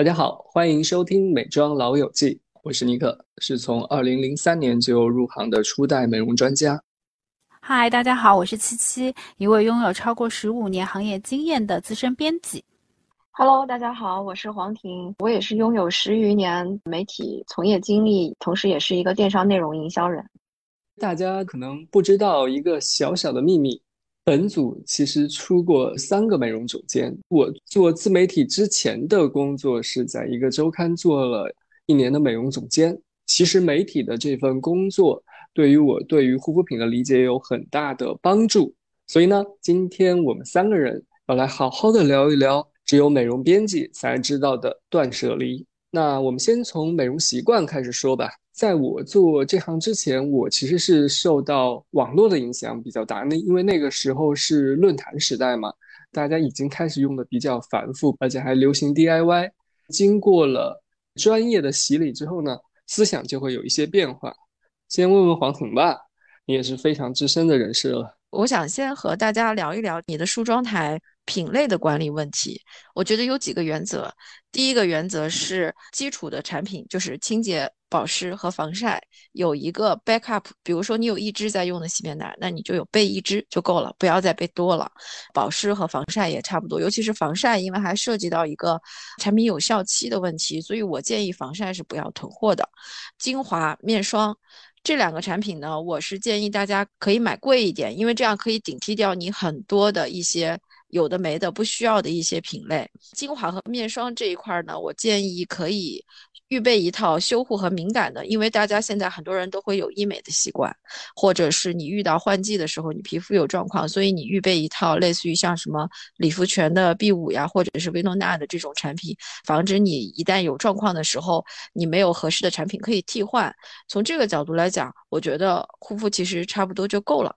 大家好，欢迎收听《美妆老友记》，我是尼克，是从二零零三年就入行的初代美容专家。嗨，大家好，我是七七，一位拥有超过十五年行业经验的资深编辑。Hello，大家好，我是黄婷，我也是拥有十余年媒体从业经历，同时也是一个电商内容营销人。大家可能不知道一个小小的秘密。本组其实出过三个美容总监。我做自媒体之前的工作是在一个周刊做了一年的美容总监。其实媒体的这份工作对于我对于护肤品的理解有很大的帮助。所以呢，今天我们三个人要来好好的聊一聊只有美容编辑才知道的断舍离。那我们先从美容习惯开始说吧。在我做这行之前，我其实是受到网络的影响比较大。那因为那个时候是论坛时代嘛，大家已经开始用的比较繁复，而且还流行 DIY。经过了专业的洗礼之后呢，思想就会有一些变化。先问问黄婷吧，你也是非常资深的人士了。我想先和大家聊一聊你的梳妆台品类的管理问题。我觉得有几个原则。第一个原则是基础的产品就是清洁、保湿和防晒，有一个 backup。比如说你有一支在用的洗面奶，那你就有备一支就够了，不要再备多了。保湿和防晒也差不多，尤其是防晒，因为还涉及到一个产品有效期的问题，所以我建议防晒是不要囤货的。精华、面霜这两个产品呢，我是建议大家可以买贵一点，因为这样可以顶替掉你很多的一些。有的没的不需要的一些品类，精华和面霜这一块呢，我建议可以预备一套修护和敏感的，因为大家现在很多人都会有医美的习惯，或者是你遇到换季的时候，你皮肤有状况，所以你预备一套类似于像什么理肤泉的 B 五呀，或者是薇诺娜的这种产品，防止你一旦有状况的时候，你没有合适的产品可以替换。从这个角度来讲，我觉得护肤其实差不多就够了。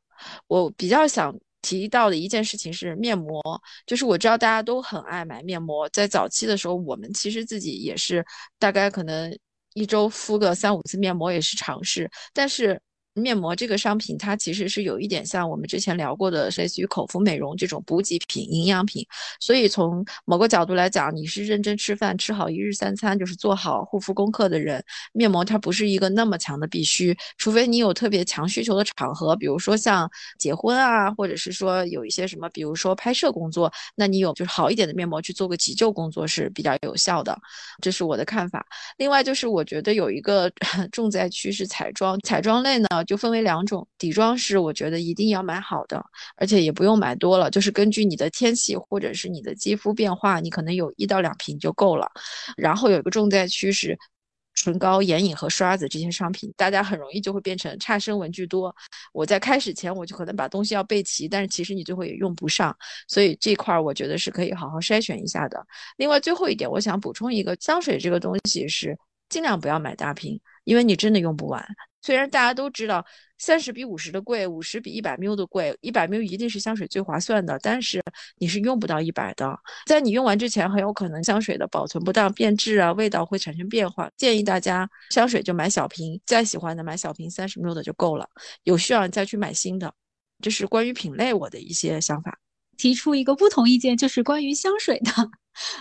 我比较想。提到的一件事情是面膜，就是我知道大家都很爱买面膜，在早期的时候，我们其实自己也是大概可能一周敷个三五次面膜也是常事，但是。面膜这个商品，它其实是有一点像我们之前聊过的，类似于口服美容这种补给品、营养品。所以从某个角度来讲，你是认真吃饭、吃好一日三餐，就是做好护肤功课的人，面膜它不是一个那么强的必须。除非你有特别强需求的场合，比如说像结婚啊，或者是说有一些什么，比如说拍摄工作，那你有就是好一点的面膜去做个急救工作是比较有效的。这是我的看法。另外就是我觉得有一个 重灾区是彩妆，彩妆类呢。就分为两种，底妆是我觉得一定要买好的，而且也不用买多了，就是根据你的天气或者是你的肌肤变化，你可能有一到两瓶就够了。然后有一个重灾区是唇膏、眼影和刷子这些商品，大家很容易就会变成差生文具多。我在开始前我就可能把东西要备齐，但是其实你最后也用不上，所以这块我觉得是可以好好筛选一下的。另外最后一点，我想补充一个，香水这个东西是尽量不要买大瓶，因为你真的用不完。虽然大家都知道三十比五十的贵，五十比一百 ml 的贵，一百 ml 一定是香水最划算的，但是你是用不到一百的，在你用完之前，很有可能香水的保存不当变质啊，味道会产生变化。建议大家香水就买小瓶，再喜欢的买小瓶三十 ml 的就够了，有需要你再去买新的。这是关于品类我的一些想法。提出一个不同意见，就是关于香水的。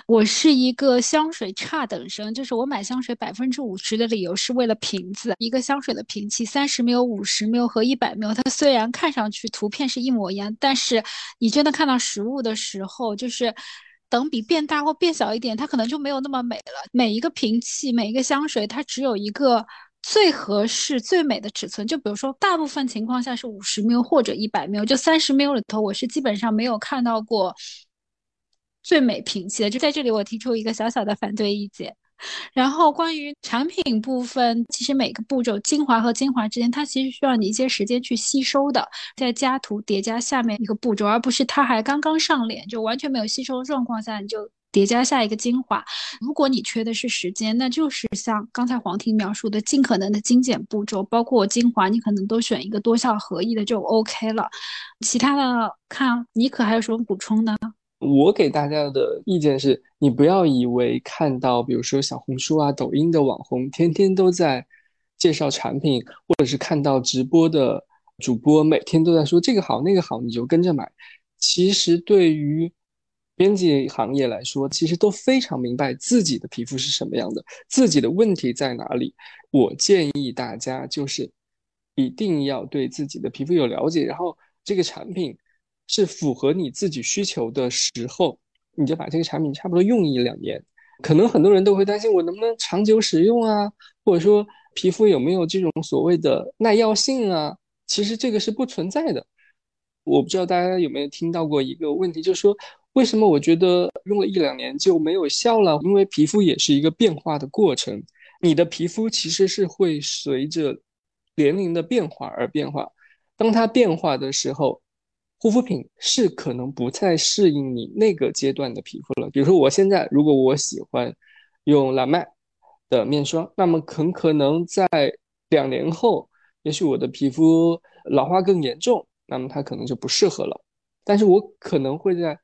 我是一个香水差等生，就是我买香水百分之五十的理由是为了瓶子。一个香水的瓶器，三十 ml、五十 ml 和一百 ml，它虽然看上去图片是一模一样，但是你真的看到实物的时候，就是等比变大或变小一点，它可能就没有那么美了。每一个瓶器，每一个香水，它只有一个最合适、最美的尺寸。就比如说，大部分情况下是五十 ml 或者一百 ml，就三十 ml 里头，我是基本上没有看到过。最美瓶器的，就在这里，我提出一个小小的反对意见。然后关于产品部分，其实每个步骤，精华和精华之间，它其实需要你一些时间去吸收的，在加涂叠加下面一个步骤，而不是它还刚刚上脸就完全没有吸收的状况下，你就叠加下一个精华。如果你缺的是时间，那就是像刚才黄婷描述的，尽可能的精简步骤，包括精华，你可能都选一个多效合一的就 OK 了。其他的，看妮可还有什么补充呢？我给大家的意见是，你不要以为看到，比如说小红书啊、抖音的网红天天都在介绍产品，或者是看到直播的主播每天都在说这个好那个好，你就跟着买。其实对于编辑行业来说，其实都非常明白自己的皮肤是什么样的，自己的问题在哪里。我建议大家就是一定要对自己的皮肤有了解，然后这个产品是符合你自己需求的时候，你就把这个产品差不多用一两年。可能很多人都会担心我能不能长久使用啊，或者说皮肤有没有这种所谓的耐药性啊？其实这个是不存在的。我不知道大家有没有听到过一个问题，就是说为什么我觉得用了一两年就没有效了？因为皮肤也是一个变化的过程。你的皮肤其实是会随着年龄的变化而变化，当它变化的时候，护肤品是可能不再适应你那个阶段的皮肤了。比如说，我现在如果我喜欢用蓝麦的面霜，那么很可能在两年后，也许我的皮肤老化更严重，那么它可能就不适合了。但是我可能会在。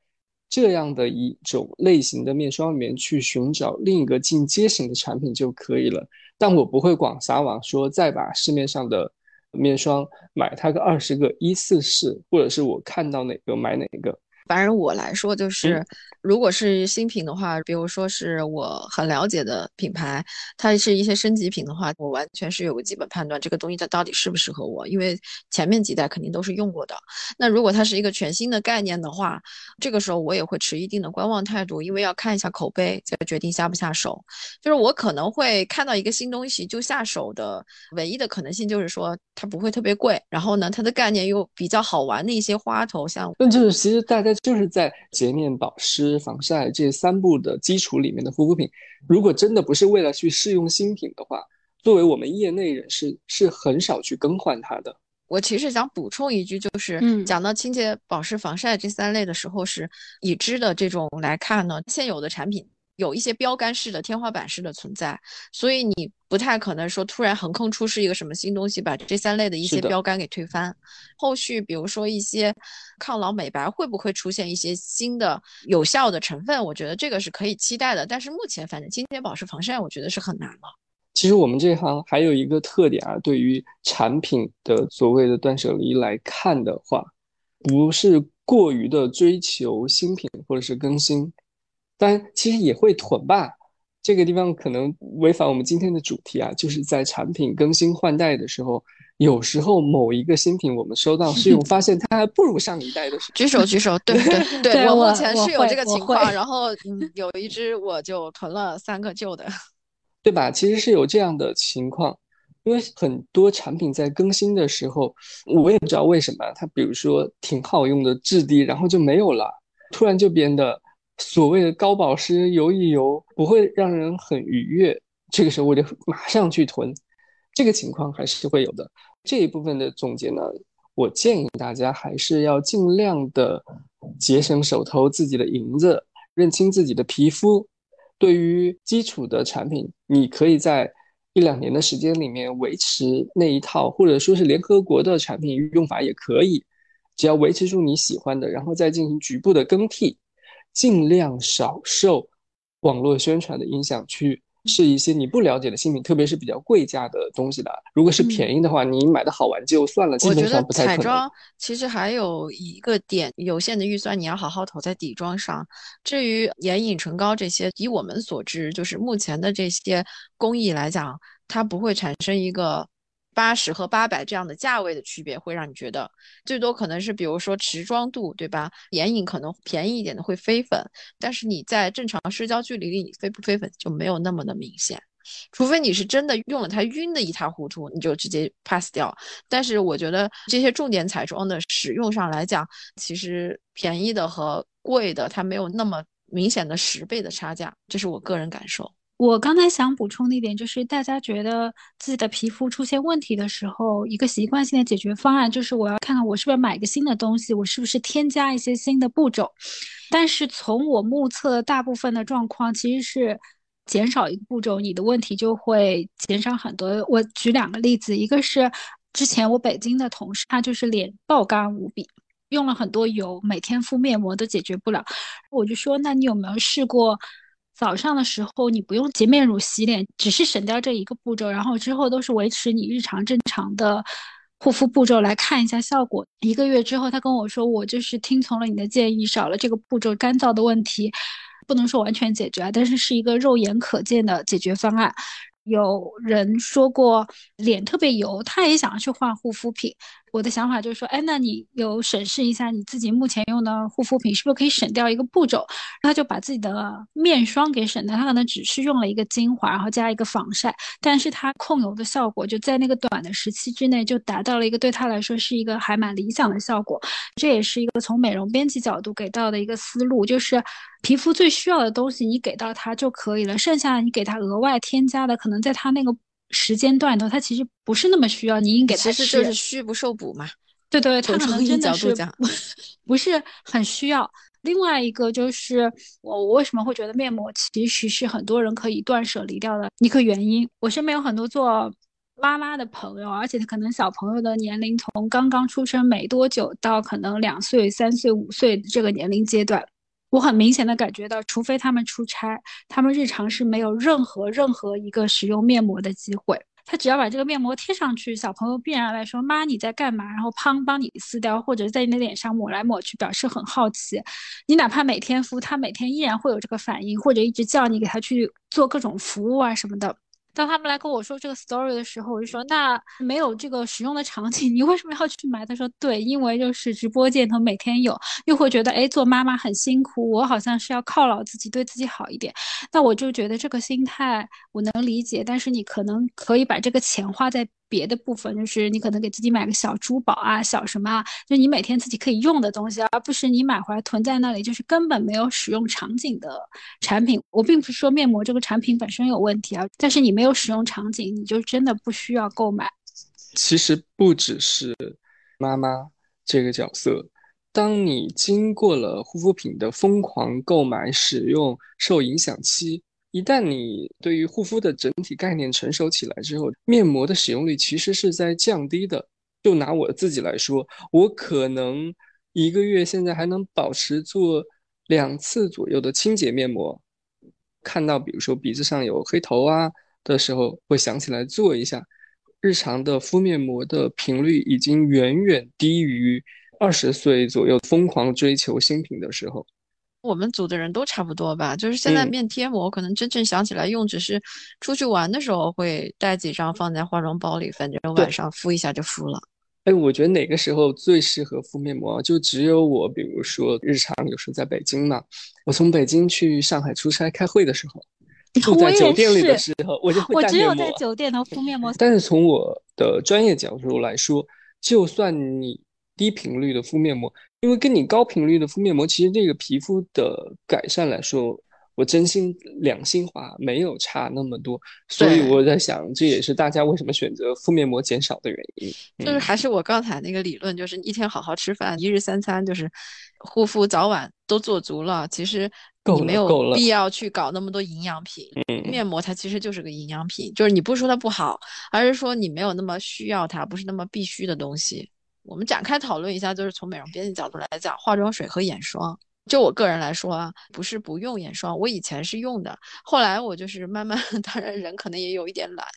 这样的一种类型的面霜里面去寻找另一个进阶型的产品就可以了，但我不会广撒网说再把市面上的面霜买它个二十个一次试，或者是我看到哪个买哪个。反正我来说就是，如果是新品的话，比如说是我很了解的品牌，它是一些升级品的话，我完全是有个基本判断，这个东西它到底适不适合我，因为前面几代肯定都是用过的。那如果它是一个全新的概念的话，这个时候我也会持一定的观望态度，因为要看一下口碑，再决定下不下手。就是我可能会看到一个新东西就下手的唯一的可能性，就是说它不会特别贵，然后呢，它的概念又比较好玩的一些花头，像那就是其实大家。就是在洁面、保湿、防晒这三步的基础里面的护肤品，如果真的不是为了去试用新品的话，作为我们业内人士是很少去更换它的。我其实想补充一句，就是讲到清洁、保湿、防晒这三类的时候，是已知的这种来看呢，现有的产品。有一些标杆式的天花板式的存在，所以你不太可能说突然横空出世一个什么新东西，把这三类的一些标杆给推翻。后续比如说一些抗老美白会不会出现一些新的有效的成分？我觉得这个是可以期待的。但是目前反正清洁保湿防晒，我觉得是很难了。其实我们这行还有一个特点啊，对于产品的所谓的断舍离来看的话，不是过于的追求新品或者是更新。但其实也会囤吧，这个地方可能违反我们今天的主题啊，就是在产品更新换代的时候，有时候某一个新品我们收到试用，发现它还不如上一代的时候。举手举手，对对 对，我目前是有这个情况，然后嗯，有一只我就囤了三个旧的，对吧？其实是有这样的情况，因为很多产品在更新的时候，我也不知道为什么，它比如说挺好用的质地，然后就没有了，突然就变得。所谓的高保湿游一游不会让人很愉悦，这个时候我就马上去囤，这个情况还是会有的。这一部分的总结呢，我建议大家还是要尽量的节省手头自己的银子，认清自己的皮肤。对于基础的产品，你可以在一两年的时间里面维持那一套，或者说是联合国的产品用法也可以，只要维持住你喜欢的，然后再进行局部的更替。尽量少受网络宣传的影响，去试一些你不了解的新品，特别是比较贵价的东西的。如果是便宜的话，你买的好玩就算了，基本上不太可能。彩妆其实还有一个点，有限的预算你要好好投在底妆上。至于眼影、唇膏这些，以我们所知，就是目前的这些工艺来讲，它不会产生一个。八十和八百这样的价位的区别，会让你觉得最多可能是，比如说持妆度，对吧？眼影可能便宜一点的会飞粉，但是你在正常社交距离里你飞不飞粉就没有那么的明显，除非你是真的用了它晕的一塌糊涂，你就直接 pass 掉。但是我觉得这些重点彩妆的使用上来讲，其实便宜的和贵的它没有那么明显的十倍的差价，这是我个人感受。我刚才想补充的一点就是，大家觉得自己的皮肤出现问题的时候，一个习惯性的解决方案就是我要看看我是不是买个新的东西，我是不是添加一些新的步骤。但是从我目测，大部分的状况其实是减少一个步骤，你的问题就会减少很多。我举两个例子，一个是之前我北京的同事，他就是脸爆干无比，用了很多油，每天敷面膜都解决不了。我就说，那你有没有试过？早上的时候，你不用洁面乳洗脸，只是省掉这一个步骤，然后之后都是维持你日常正常的护肤步骤来看一下效果。一个月之后，他跟我说，我就是听从了你的建议，少了这个步骤，干燥的问题不能说完全解决，但是是一个肉眼可见的解决方案。有人说过脸特别油，他也想要去换护肤品。我的想法就是说，哎，那你有审视一下你自己目前用的护肤品，是不是可以省掉一个步骤？他就把自己的面霜给省掉，他可能只是用了一个精华，然后加一个防晒，但是他控油的效果就在那个短的时期之内就达到了一个对他来说是一个还蛮理想的效果。这也是一个从美容编辑角度给到的一个思路，就是皮肤最需要的东西你给到他就可以了，剩下你给他额外添加的，可能在他那个。时间段头，他其实不是那么需要你应给他吃，其实就是虚不受补嘛。对对，他可能真的是不是很需要。另外一个就是我我为什么会觉得面膜其实是很多人可以断舍离掉的一个原因。我身边有很多做妈妈的朋友，而且他可能小朋友的年龄从刚刚出生没多久到可能两岁、三岁、五岁这个年龄阶段。我很明显的感觉到，除非他们出差，他们日常是没有任何任何一个使用面膜的机会。他只要把这个面膜贴上去，小朋友必然来说：“妈，你在干嘛？”然后砰，帮你撕掉，或者在你的脸上抹来抹去，表示很好奇。你哪怕每天敷，他每天依然会有这个反应，或者一直叫你给他去做各种服务啊什么的。当他们来跟我说这个 story 的时候，我就说那没有这个使用的场景，你为什么要去买？他说对，因为就是直播间头每天有，又会觉得哎做妈妈很辛苦，我好像是要犒劳自己，对自己好一点。那我就觉得这个心态我能理解，但是你可能可以把这个钱花在。别的部分就是你可能给自己买个小珠宝啊，小什么啊，就你每天自己可以用的东西，而不是你买回来囤在那里，就是根本没有使用场景的产品。我并不是说面膜这个产品本身有问题啊，但是你没有使用场景，你就真的不需要购买。其实不只是妈妈这个角色，当你经过了护肤品的疯狂购买使用受影响期。一旦你对于护肤的整体概念成熟起来之后，面膜的使用率其实是在降低的。就拿我自己来说，我可能一个月现在还能保持做两次左右的清洁面膜。看到比如说鼻子上有黑头啊的时候，会想起来做一下。日常的敷面膜的频率已经远远低于二十岁左右疯狂追求新品的时候。我们组的人都差不多吧，就是现在面贴膜，可能真正想起来用，只是出去玩的时候会带几张放在化妆包里，反正晚上敷一下就敷了。哎，我觉得哪个时候最适合敷面膜？就只有我，比如说日常有时候在北京嘛，我从北京去上海出差开会的时候，住在酒店里的时候，我就会。我只有在酒店能敷面膜。但是从我的专业角度来说，就算你低频率的敷面膜。因为跟你高频率的敷面膜，其实这个皮肤的改善来说，我真心良心话没有差那么多，所以我在想，这也是大家为什么选择敷面膜减少的原因。就是还是我刚才那个理论，就是一天好好吃饭，一日三餐就是护肤，早晚都做足了，其实你没有必要去搞那么多营养品。面膜它其实就是个营养品，就是你不是说它不好，而是说你没有那么需要它，不是那么必须的东西。我们展开讨论一下，就是从美容编辑角度来讲，化妆水和眼霜。就我个人来说啊，不是不用眼霜，我以前是用的，后来我就是慢慢，当然人可能也有一点懒，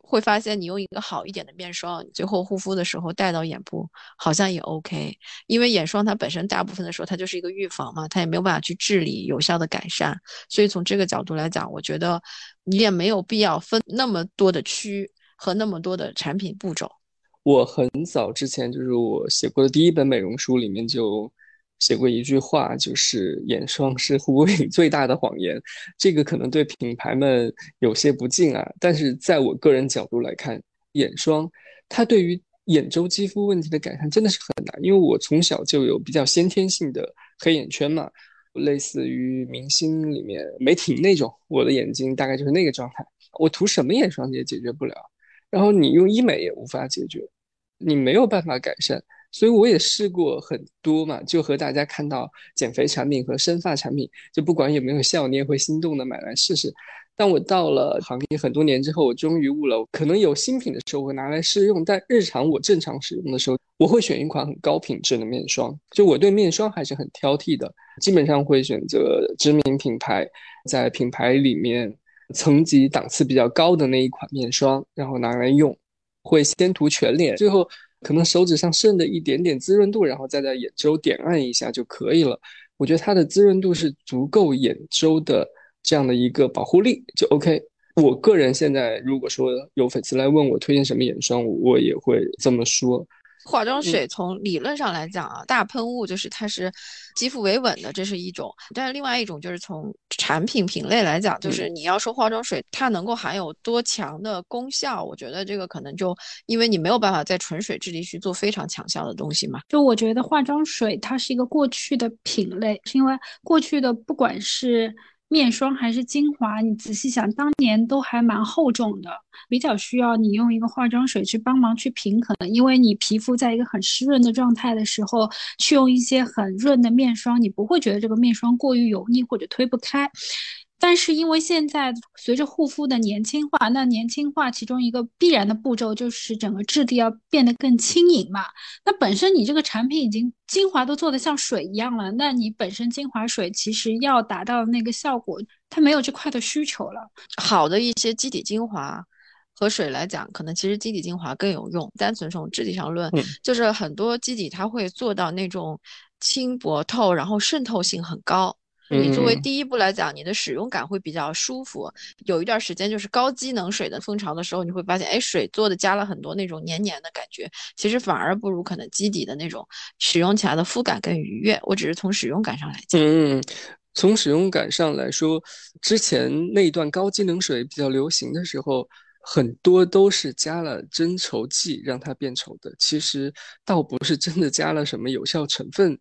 会发现你用一个好一点的面霜，你最后护肤的时候带到眼部好像也 OK。因为眼霜它本身大部分的时候它就是一个预防嘛，它也没有办法去治理有效的改善。所以从这个角度来讲，我觉得你也没有必要分那么多的区和那么多的产品步骤。我很早之前就是我写过的第一本美容书里面就写过一句话，就是眼霜是护肤品最大的谎言。这个可能对品牌们有些不敬啊，但是在我个人角度来看，眼霜它对于眼周肌肤问题的改善真的是很难。因为我从小就有比较先天性的黑眼圈嘛，类似于明星里面梅婷那种，我的眼睛大概就是那个状态。我涂什么眼霜也解决不了。然后你用医美也无法解决，你没有办法改善，所以我也试过很多嘛，就和大家看到减肥产品和生发产品，就不管有没有效，你也会心动的买来试试。但我到了行业很多年之后，我终于悟了，可能有新品的时候会拿来试用，但日常我正常使用的时候，我会选一款很高品质的面霜。就我对面霜还是很挑剔的，基本上会选择知名品牌，在品牌里面。层级档次比较高的那一款面霜，然后拿来用，会先涂全脸，最后可能手指上剩的一点点滋润度，然后再在眼周点按一下就可以了。我觉得它的滋润度是足够眼周的这样的一个保护力就 OK。我个人现在如果说有粉丝来问我推荐什么眼霜，我也会这么说。化妆水从理论上来讲啊，大喷雾就是它是肌肤维稳的，这是一种；但是另外一种就是从产品品类来讲，就是你要说化妆水它能够含有多强的功效，我觉得这个可能就因为你没有办法在纯水质地去做非常强效的东西嘛。就我觉得化妆水它是一个过去的品类，是因为过去的不管是。面霜还是精华，你仔细想，当年都还蛮厚重的，比较需要你用一个化妆水去帮忙去平衡。因为你皮肤在一个很湿润的状态的时候，去用一些很润的面霜，你不会觉得这个面霜过于油腻或者推不开。但是因为现在随着护肤的年轻化，那年轻化其中一个必然的步骤就是整个质地要变得更轻盈嘛。那本身你这个产品已经精华都做的像水一样了，那你本身精华水其实要达到那个效果，它没有这块的需求了。好的一些基底精华和水来讲，可能其实基底精华更有用。单纯从质地上论，就是很多基底它会做到那种轻薄透，然后渗透性很高。你作为第一步来讲，你的使用感会比较舒服。有一段时间就是高机能水的风潮的时候，你会发现，哎，水做的加了很多那种黏黏的感觉，其实反而不如可能基底的那种使用起来的肤感更愉悦。我只是从使用感上来讲。嗯，从使用感上来说，之前那一段高机能水比较流行的时候，很多都是加了增稠剂让它变稠的。其实倒不是真的加了什么有效成分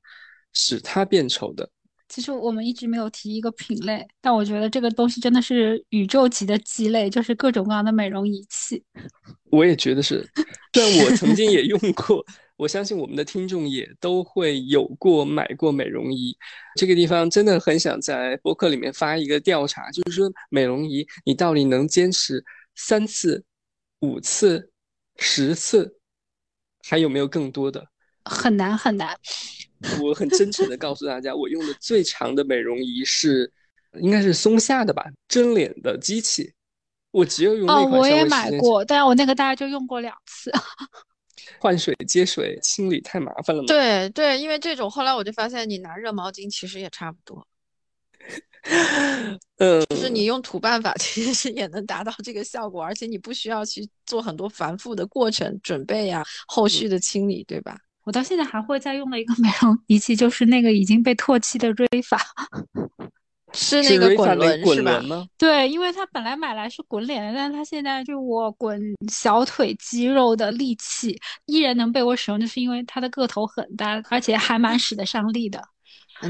使它变稠的。其实我们一直没有提一个品类，但我觉得这个东西真的是宇宙级的鸡肋，就是各种各样的美容仪器。我也觉得是，虽然我曾经也用过，我相信我们的听众也都会有过买过美容仪。这个地方真的很想在博客里面发一个调查，就是说美容仪你到底能坚持三次、五次、十次，还有没有更多的？很难很难。我很真诚的告诉大家，我用的最长的美容仪是，应该是松下的吧，蒸脸的机器。我只有用那款。哦，我也买过，但是我那个大概就用过两次。换水接水清理太麻烦了嘛？对对，因为这种后来我就发现，你拿热毛巾其实也差不多。嗯，就是你用土办法，其实也能达到这个效果，而且你不需要去做很多繁复的过程准备呀，后续的清理，对吧？我到现在还会再用的一个美容仪器，就是那个已经被唾弃的瑞法，是那个滚轮是吧？对，因为它本来买来是滚脸的，但是它现在就我滚小腿肌肉的力气，依然能被我使用，就是因为它的个头很大，而且还蛮使得上力的。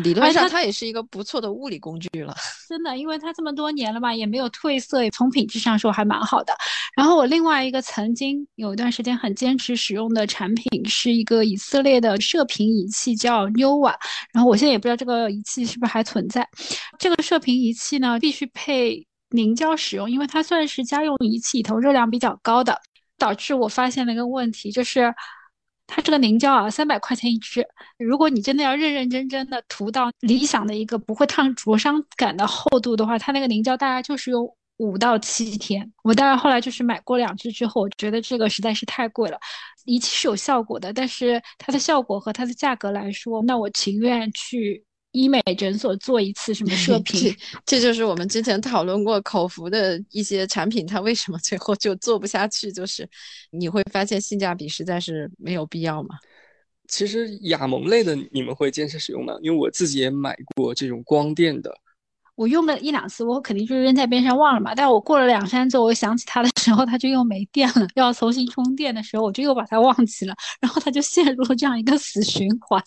理论上，它也是一个不错的物理工具了。真的，因为它这么多年了嘛，也没有褪色，从品质上说还蛮好的。然后我另外一个曾经有一段时间很坚持使用的产品，是一个以色列的射频仪器，叫 Nova。然后我现在也不知道这个仪器是不是还存在。这个射频仪器呢，必须配凝胶使用，因为它算是家用仪器里头热量比较高的，导致我发现了一个问题，就是。它这个凝胶啊，三百块钱一支。如果你真的要认认真真的涂到理想的一个不会烫灼伤感的厚度的话，它那个凝胶大概就是用五到七天。我当然后来就是买过两支之后，我觉得这个实在是太贵了。仪器是有效果的，但是它的效果和它的价格来说，那我情愿去。医美诊所做一次什么射 频，这就是我们之前讨论过口服的一些产品，它为什么最后就做不下去？就是你会发现性价比实在是没有必要嘛。其实雅萌类的你们会坚持使用吗？因为我自己也买过这种光电的，我用了一两次，我肯定就是扔在边上忘了嘛。但我过了两三周，我想起它的时候，它就又没电了，要重新充电的时候，我就又把它忘记了，然后它就陷入了这样一个死循环。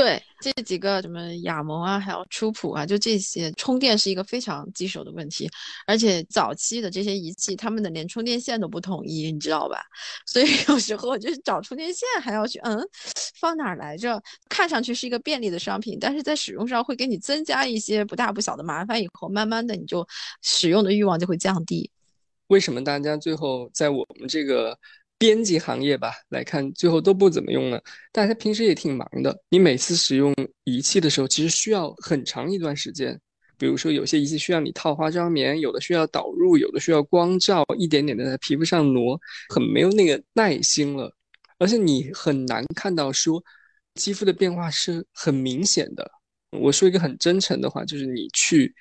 对这几个什么雅萌啊，还有初普啊，就这些充电是一个非常棘手的问题，而且早期的这些仪器，他们的连充电线都不统一，你知道吧？所以有时候就是找充电线还要去，嗯，放哪儿来着？看上去是一个便利的商品，但是在使用上会给你增加一些不大不小的麻烦，以后慢慢的你就使用的欲望就会降低。为什么大家最后在我们这个？编辑行业吧，来看最后都不怎么用了。大家平时也挺忙的，你每次使用仪器的时候，其实需要很长一段时间。比如说，有些仪器需要你套化妆棉，有的需要导入，有的需要光照，一点点的在皮肤上挪，很没有那个耐心了。而且你很难看到说肌肤的变化是很明显的。我说一个很真诚的话，就是你去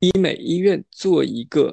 医美医院做一个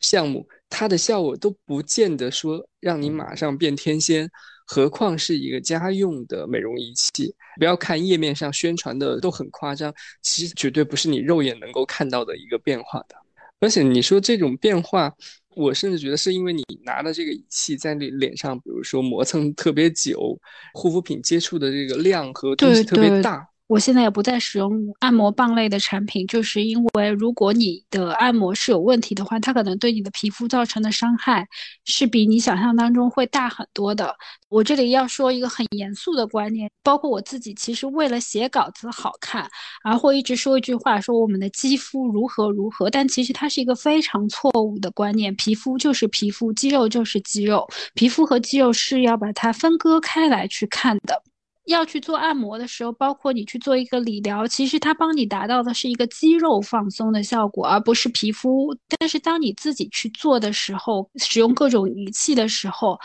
项目，它的效果都不见得说让你马上变天仙。何况是一个家用的美容仪器，不要看页面上宣传的都很夸张，其实绝对不是你肉眼能够看到的一个变化的。而且你说这种变化，我甚至觉得是因为你拿的这个仪器在你脸上，比如说磨蹭特别久，护肤品接触的这个量和东西特别大。我现在也不再使用按摩棒类的产品，就是因为如果你的按摩是有问题的话，它可能对你的皮肤造成的伤害是比你想象当中会大很多的。我这里要说一个很严肃的观念，包括我自己，其实为了写稿子好看，而会一直说一句话，说我们的肌肤如何如何，但其实它是一个非常错误的观念。皮肤就是皮肤，肌肉就是肌肉，皮肤和肌肉是要把它分割开来去看的。要去做按摩的时候，包括你去做一个理疗，其实它帮你达到的是一个肌肉放松的效果，而不是皮肤。但是当你自己去做的时候，使用各种仪器的时候，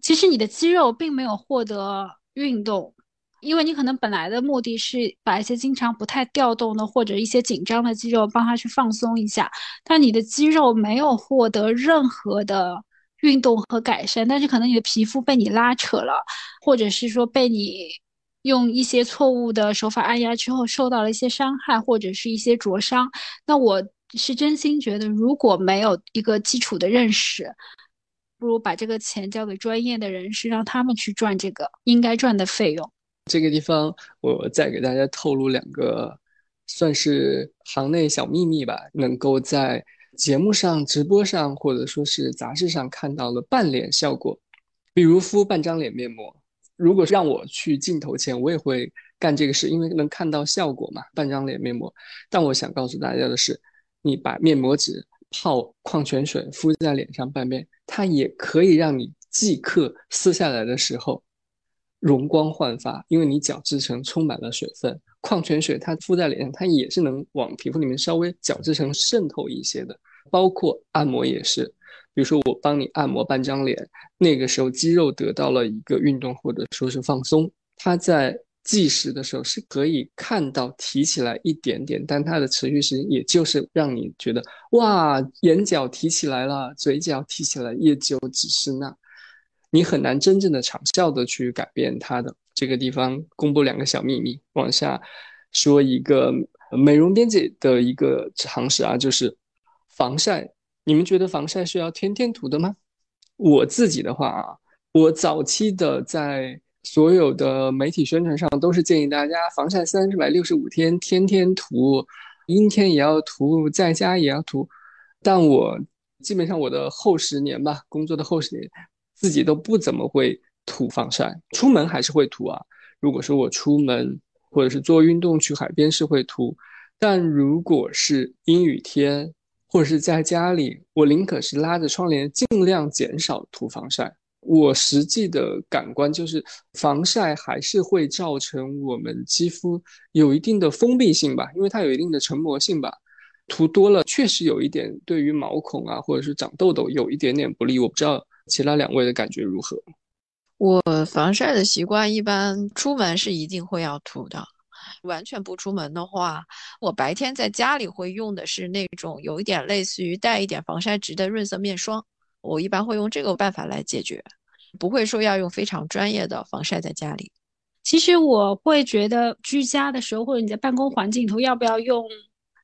其实你的肌肉并没有获得运动，因为你可能本来的目的是把一些经常不太调动的或者一些紧张的肌肉帮它去放松一下，但你的肌肉没有获得任何的。运动和改善，但是可能你的皮肤被你拉扯了，或者是说被你用一些错误的手法按压之后受到了一些伤害，或者是一些灼伤。那我是真心觉得，如果没有一个基础的认识，不如把这个钱交给专业的人士，让他们去赚这个应该赚的费用。这个地方，我再给大家透露两个，算是行内小秘密吧，能够在。节目上、直播上，或者说是杂志上看到了半脸效果，比如敷半张脸面膜。如果让我去镜头前，我也会干这个事，因为能看到效果嘛。半张脸面膜，但我想告诉大家的是，你把面膜纸泡矿泉水敷在脸上半边，它也可以让你即刻撕下来的时候容光焕发，因为你角质层充满了水分。矿泉水它敷在脸上，它也是能往皮肤里面稍微角质层渗透一些的。包括按摩也是，比如说我帮你按摩半张脸，那个时候肌肉得到了一个运动或者说是放松，它在计时的时候是可以看到提起来一点点，但它的持续时间也就是让你觉得哇，眼角提起来了，嘴角提起来，也就只是那，你很难真正的长效的去改变它的。这个地方公布两个小秘密，往下说一个美容编辑的一个常识啊，就是。防晒，你们觉得防晒是要天天涂的吗？我自己的话啊，我早期的在所有的媒体宣传上都是建议大家防晒三百六十五天天天涂，阴天也要涂，在家也要涂。但我基本上我的后十年吧，工作的后十年，自己都不怎么会涂防晒，出门还是会涂啊。如果说我出门或者是做运动去海边是会涂，但如果是阴雨天。或者是在家里，我宁可是拉着窗帘，尽量减少涂防晒。我实际的感官就是，防晒还是会造成我们肌肤有一定的封闭性吧，因为它有一定的成膜性吧。涂多了确实有一点对于毛孔啊，或者是长痘痘有一点点不利。我不知道其他两位的感觉如何。我防晒的习惯一般出门是一定会要涂的。完全不出门的话，我白天在家里会用的是那种有一点类似于带一点防晒值的润色面霜。我一般会用这个办法来解决，不会说要用非常专业的防晒在家里。其实我会觉得居家的时候或者你在办公环境里头要不要用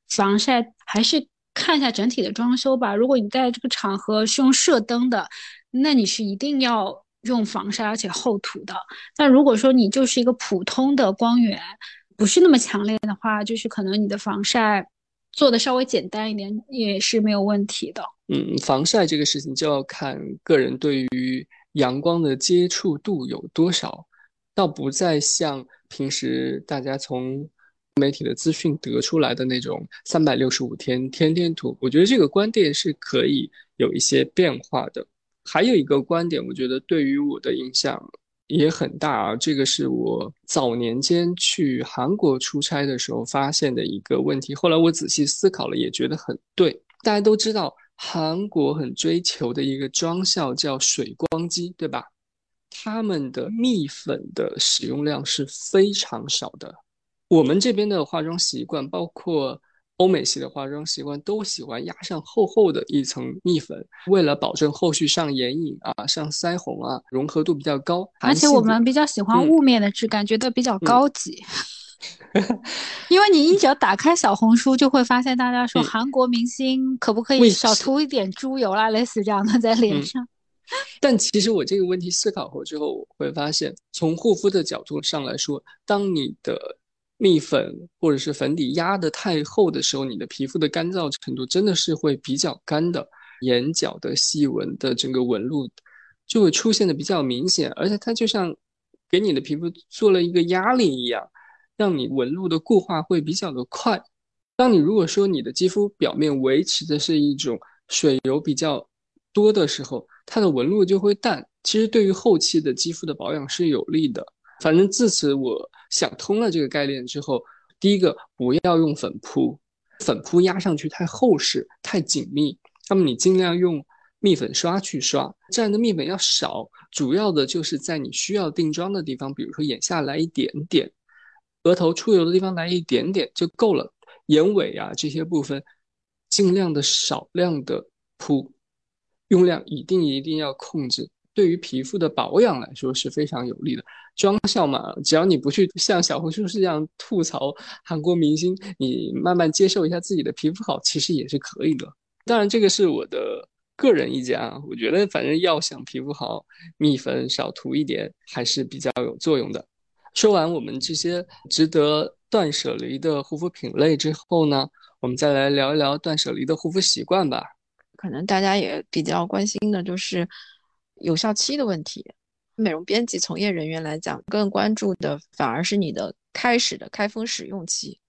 防晒，还是看一下整体的装修吧。如果你在这个场合是用射灯的，那你是一定要用防晒而且厚涂的。但如果说你就是一个普通的光源，不是那么强烈的话，就是可能你的防晒做的稍微简单一点也是没有问题的。嗯，防晒这个事情就要看个人对于阳光的接触度有多少，倒不再像平时大家从媒体的资讯得出来的那种三百六十五天天天涂。我觉得这个观点是可以有一些变化的。还有一个观点，我觉得对于我的影响。也很大啊！这个是我早年间去韩国出差的时候发现的一个问题。后来我仔细思考了，也觉得很对。大家都知道，韩国很追求的一个妆效叫水光肌，对吧？他们的蜜粉的使用量是非常少的。我们这边的化妆习惯，包括欧美系的化妆习惯，都喜欢压上厚厚的一层蜜粉，为了保证后续上眼影啊、上腮红啊融合度比较高。而且我们比较喜欢雾面的质感，觉得比较高级。因为你一脚打开小红书，就会发现大家说韩国明星可不可以少涂一点猪油啦，类似这样的在脸上。但其实我这个问题思考过之后，我会发现，从护肤的角度上来说，当你的蜜粉或者是粉底压得太厚的时候，你的皮肤的干燥程度真的是会比较干的，眼角的细纹的整个纹路就会出现的比较明显，而且它就像给你的皮肤做了一个压力一样。让你纹路的固化会比较的快。当你如果说你的肌肤表面维持的是一种水油比较多的时候，它的纹路就会淡。其实对于后期的肌肤的保养是有利的。反正自此我想通了这个概念之后，第一个不要用粉扑，粉扑压上去太厚实、太紧密。那么你尽量用蜜粉刷去刷，蘸的蜜粉要少，主要的就是在你需要定妆的地方，比如说眼下来一点点。额头出油的地方来一点点就够了，眼尾啊这些部分，尽量的少量的铺，用量一定一定要控制。对于皮肤的保养来说是非常有利的。妆效嘛，只要你不去像小红书是这样吐槽韩国明星，你慢慢接受一下自己的皮肤好，其实也是可以的。当然这个是我的个人意见啊，我觉得反正要想皮肤好，蜜粉少涂一点还是比较有作用的。说完我们这些值得断舍离的护肤品类之后呢，我们再来聊一聊断舍离的护肤习惯吧。可能大家也比较关心的就是有效期的问题。美容编辑从业人员来讲，更关注的反而是你的开始的开封使用期。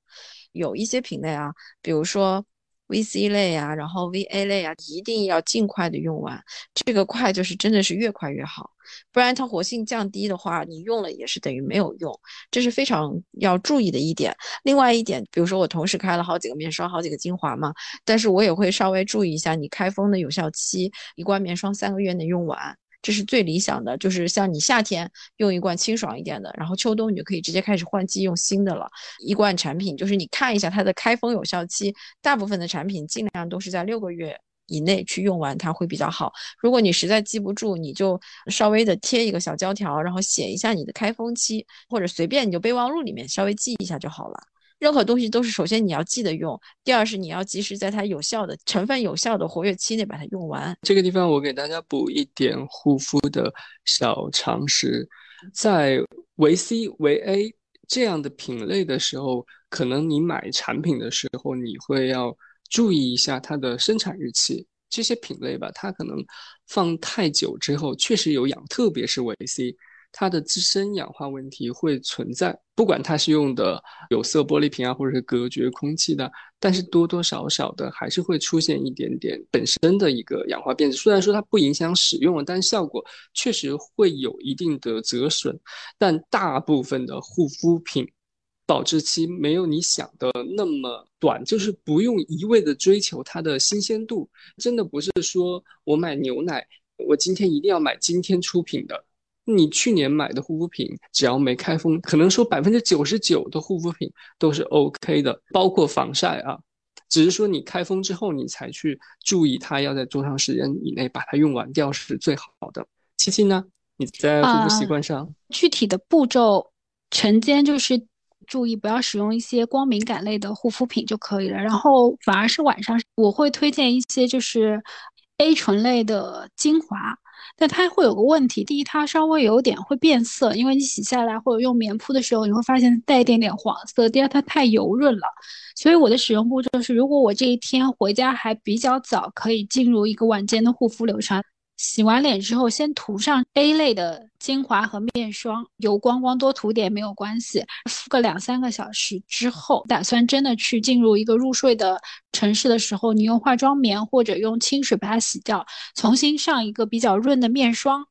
有一些品类啊，比如说。VC 类啊，然后 VA 类啊，一定要尽快的用完。这个快就是真的是越快越好，不然它活性降低的话，你用了也是等于没有用，这是非常要注意的一点。另外一点，比如说我同时开了好几个面霜、好几个精华嘛，但是我也会稍微注意一下你开封的有效期，一罐面霜三个月内用完。这是最理想的，就是像你夏天用一罐清爽一点的，然后秋冬你就可以直接开始换季用新的了。一罐产品就是你看一下它的开封有效期，大部分的产品尽量都是在六个月以内去用完，它会比较好。如果你实在记不住，你就稍微的贴一个小胶条，然后写一下你的开封期，或者随便你就备忘录里面稍微记一下就好了。任何东西都是首先你要记得用，第二是你要及时在它有效的成分有效的活跃期内把它用完。这个地方我给大家补一点护肤的小常识，在维 C 维 A 这样的品类的时候，可能你买产品的时候你会要注意一下它的生产日期。这些品类吧，它可能放太久之后确实有氧，特别是维 C。它的自身氧化问题会存在，不管它是用的有色玻璃瓶啊，或者是隔绝空气的，但是多多少少的还是会出现一点点本身的一个氧化变质。虽然说它不影响使用，但效果确实会有一定的折损。但大部分的护肤品保质期没有你想的那么短，就是不用一味的追求它的新鲜度。真的不是说我买牛奶，我今天一定要买今天出品的。你去年买的护肤品，只要没开封，可能说百分之九十九的护肤品都是 OK 的，包括防晒啊，只是说你开封之后，你才去注意它要在多长时间以内把它用完掉是最好的。七七呢？你在护肤习惯上，具体的步骤，晨间就是注意不要使用一些光敏感类的护肤品就可以了，然后反而是晚上我会推荐一些就是 A 醇类的精华。但它会有个问题，第一，它稍微有点会变色，因为你洗下来或者用棉铺的时候，你会发现带一点点黄色。第二，它太油润了，所以我的使用步骤是，如果我这一天回家还比较早，可以进入一个晚间的护肤流程。洗完脸之后，先涂上 A 类的精华和面霜，油光光多涂点没有关系。敷个两三个小时之后，打算真的去进入一个入睡的城市的时候，你用化妆棉或者用清水把它洗掉，重新上一个比较润的面霜，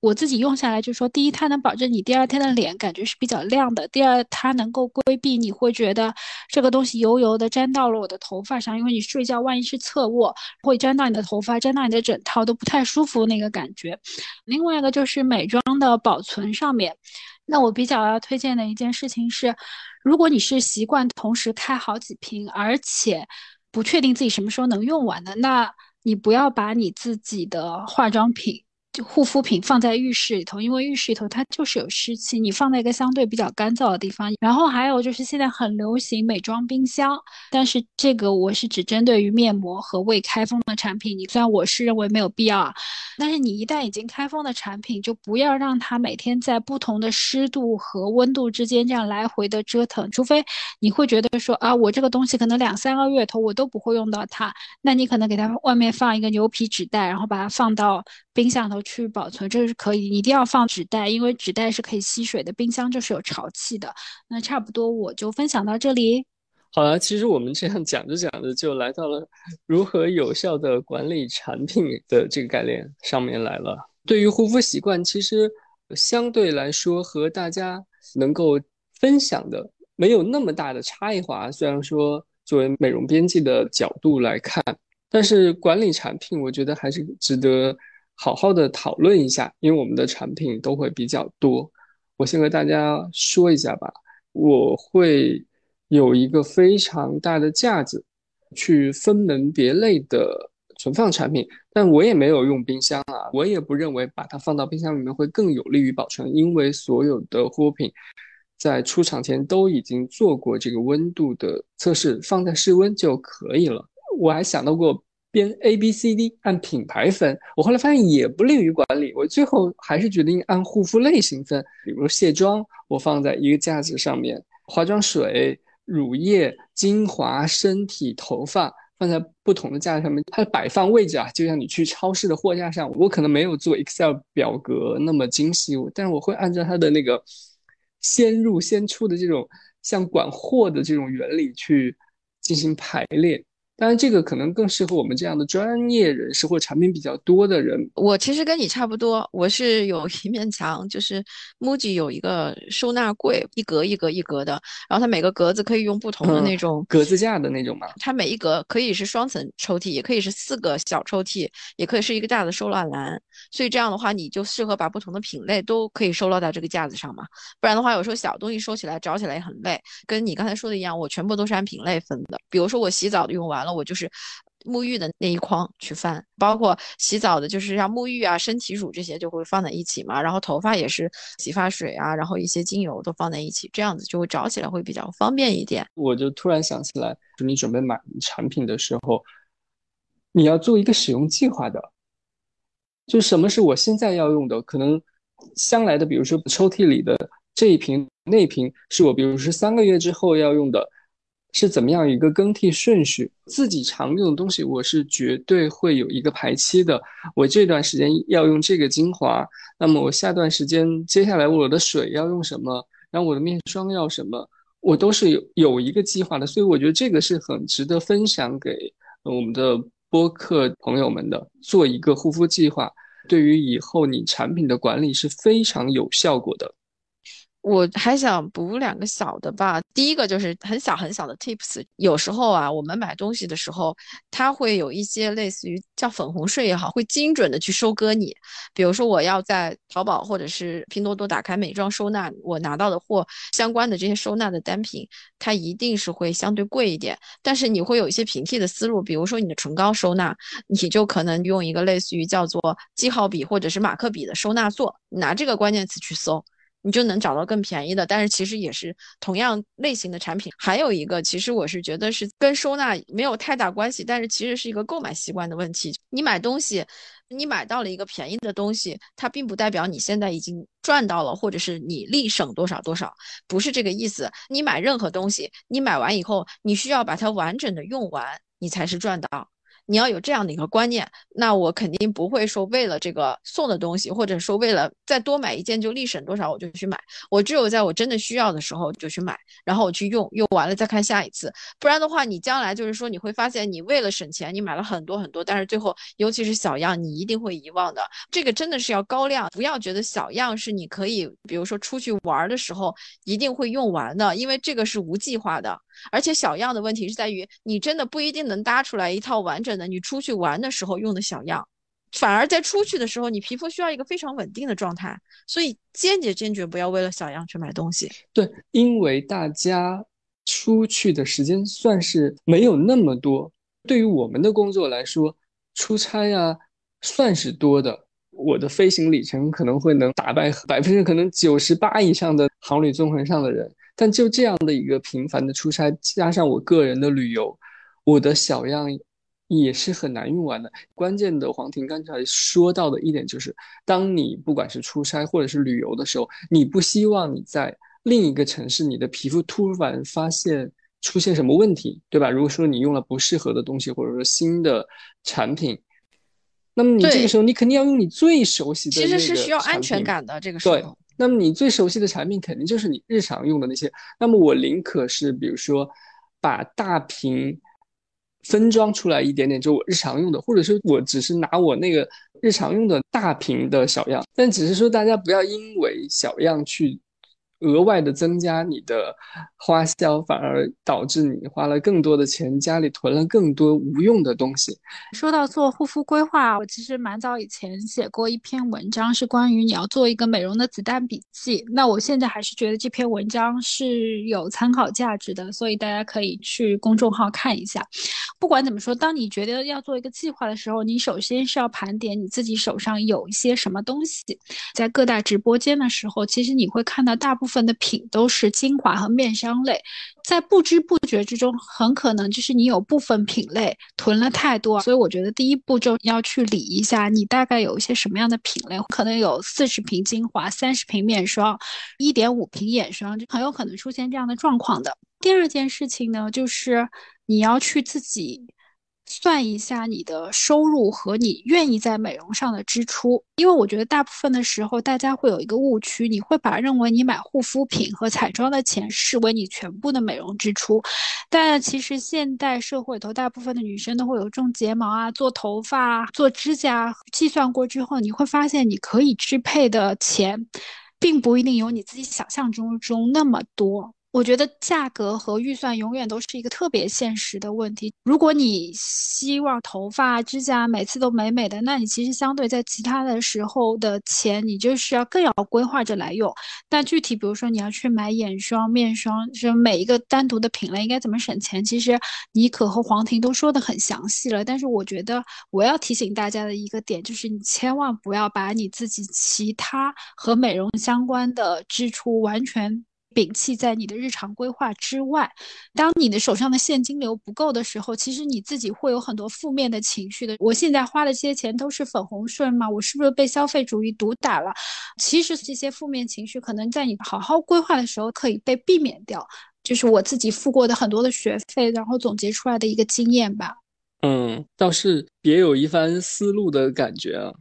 我自己用下来，就说第一，它能保证你第二天的脸感觉是比较亮的；第二，它能够规避你会觉得这个东西油油的粘到了我的头发上，因为你睡觉万一是侧卧，会粘到你的头发，粘到你的枕套都不太舒服那个感觉。另外一个就是美妆的保存上面，那我比较要推荐的一件事情是，如果你是习惯同时开好几瓶，而且不确定自己什么时候能用完的，那你不要把你自己的化妆品。就护肤品放在浴室里头，因为浴室里头它就是有湿气，你放在一个相对比较干燥的地方。然后还有就是现在很流行美妆冰箱，但是这个我是只针对于面膜和未开封的产品。你虽然我是认为没有必要啊，但是你一旦已经开封的产品，就不要让它每天在不同的湿度和温度之间这样来回的折腾。除非你会觉得说啊，我这个东西可能两三个月头我都不会用到它，那你可能给它外面放一个牛皮纸袋，然后把它放到冰箱头。去保存这个是可以，一定要放纸袋，因为纸袋是可以吸水的。冰箱就是有潮气的。那差不多我就分享到这里。好了，其实我们这样讲着讲着就来到了如何有效的管理产品的这个概念上面来了。对于护肤习惯，其实相对来说和大家能够分享的没有那么大的差异化。虽然说作为美容编辑的角度来看，但是管理产品，我觉得还是值得。好好的讨论一下，因为我们的产品都会比较多。我先和大家说一下吧，我会有一个非常大的架子，去分门别类的存放产品。但我也没有用冰箱啊，我也不认为把它放到冰箱里面会更有利于保存，因为所有的护肤品在出厂前都已经做过这个温度的测试，放在室温就可以了。我还想到过。编 A B C D 按品牌分，我后来发现也不利于管理，我最后还是决定按护肤类型分。比如卸妆，我放在一个架子上面；化妆水、乳液、精华、身体、头发放在不同的架子上面。它的摆放位置啊，就像你去超市的货架上，我可能没有做 Excel 表格那么精细，但是我会按照它的那个先入先出的这种像管货的这种原理去进行排列。当然，这个可能更适合我们这样的专业人士或产品比较多的人。我其实跟你差不多，我是有一面墙，就是 MUJI 有一个收纳柜，一格一格一格的，然后它每个格子可以用不同的那种格子架的那种嘛。它每一格可以是双层抽屉，也可以是四个小抽屉，也可以是一个大的收纳篮。所以这样的话，你就适合把不同的品类都可以收纳到这个架子上嘛。不然的话，有时候小东西收起来找起来也很累。跟你刚才说的一样，我全部都是按品类分的。比如说我洗澡的用完了。我就是沐浴的那一筐去翻，包括洗澡的，就是像沐浴啊、身体乳这些就会放在一起嘛。然后头发也是洗发水啊，然后一些精油都放在一起，这样子就会找起来会比较方便一点。我就突然想起来，就你准备买产品的时候，你要做一个使用计划的，就什么是我现在要用的，可能将来的，比如说抽屉里的这一瓶、那瓶，是我比如说三个月之后要用的。是怎么样一个更替顺序？自己常用的东西，我是绝对会有一个排期的。我这段时间要用这个精华，那么我下段时间接下来我的水要用什么，然后我的面霜要什么，我都是有有一个计划的。所以我觉得这个是很值得分享给我们的播客朋友们的，做一个护肤计划，对于以后你产品的管理是非常有效果的。我还想补两个小的吧。第一个就是很小很小的 tips。有时候啊，我们买东西的时候，它会有一些类似于叫粉红税也好，会精准的去收割你。比如说，我要在淘宝或者是拼多多打开美妆收纳，我拿到的货相关的这些收纳的单品，它一定是会相对贵一点。但是你会有一些平替的思路，比如说你的唇膏收纳，你就可能用一个类似于叫做记号笔或者是马克笔的收纳座，拿这个关键词去搜。你就能找到更便宜的，但是其实也是同样类型的产品。还有一个，其实我是觉得是跟收纳没有太大关系，但是其实是一个购买习惯的问题。你买东西，你买到了一个便宜的东西，它并不代表你现在已经赚到了，或者是你立省多少多少，不是这个意思。你买任何东西，你买完以后，你需要把它完整的用完，你才是赚到。你要有这样的一个观念，那我肯定不会说为了这个送的东西，或者说为了再多买一件就立省多少我就去买。我只有在我真的需要的时候就去买，然后我去用，用完了再看下一次。不然的话，你将来就是说你会发现，你为了省钱，你买了很多很多，但是最后尤其是小样，你一定会遗忘的。这个真的是要高量，不要觉得小样是你可以，比如说出去玩的时候一定会用完的，因为这个是无计划的。而且小样的问题是在于，你真的不一定能搭出来一套完整你出去玩的时候用的小样，反而在出去的时候，你皮肤需要一个非常稳定的状态。所以坚决坚决不要为了小样去买东西。对，因为大家出去的时间算是没有那么多。对于我们的工作来说，出差啊算是多的。我的飞行里程可能会能打败百分之可能九十八以上的航旅纵横上的人。但就这样的一个频繁的出差，加上我个人的旅游，我的小样也是很难用完的。关键的黄婷刚才说到的一点就是，当你不管是出差或者是旅游的时候，你不希望你在另一个城市，你的皮肤突然发现出现什么问题，对吧？如果说你用了不适合的东西，或者说新的产品，那么你这个时候你肯定要用你最熟悉的。其实是需要安全感的这个时候。那么你最熟悉的产品肯定就是你日常用的那些。那么我宁可是，比如说，把大瓶分装出来一点点，就我日常用的，或者说我只是拿我那个日常用的大瓶的小样。但只是说大家不要因为小样去。额外的增加你的花销，反而导致你花了更多的钱，家里囤了更多无用的东西。说到做护肤规划，我其实蛮早以前写过一篇文章，是关于你要做一个美容的子弹笔记。那我现在还是觉得这篇文章是有参考价值的，所以大家可以去公众号看一下。不管怎么说，当你觉得要做一个计划的时候，你首先是要盘点你自己手上有一些什么东西。在各大直播间的时候，其实你会看到大部分分的品都是精华和面霜类，在不知不觉之中，很可能就是你有部分品类囤了太多。所以我觉得第一步骤要去理一下，你大概有一些什么样的品类，可能有四十瓶精华、三十瓶面霜、一点五瓶眼霜，就很有可能出现这样的状况的。第二件事情呢，就是你要去自己算一下你的收入和你愿意在美容上的支出，因为我觉得大部分的时候大家会有一个误区，你会把认为你买护肤品和彩妆的钱视为你全部的美容支出，但其实现代社会头大部分的女生都会有种睫毛啊、做头发、做指甲，计算过之后，你会发现你可以支配的钱，并不一定有你自己想象中中那么多。我觉得价格和预算永远都是一个特别现实的问题。如果你希望头发、指甲每次都美美的，那你其实相对在其他的时候的钱，你就是要更要规划着来用。但具体比如说你要去买眼霜、面霜，就每一个单独的品类应该怎么省钱，其实妮可和黄婷都说的很详细了。但是我觉得我要提醒大家的一个点就是，你千万不要把你自己其他和美容相关的支出完全。摒弃在你的日常规划之外，当你的手上的现金流不够的时候，其实你自己会有很多负面的情绪的。我现在花的这些钱都是粉红税吗？我是不是被消费主义毒打了？其实这些负面情绪可能在你好好规划的时候可以被避免掉。就是我自己付过的很多的学费，然后总结出来的一个经验吧。嗯，倒是别有一番思路的感觉啊。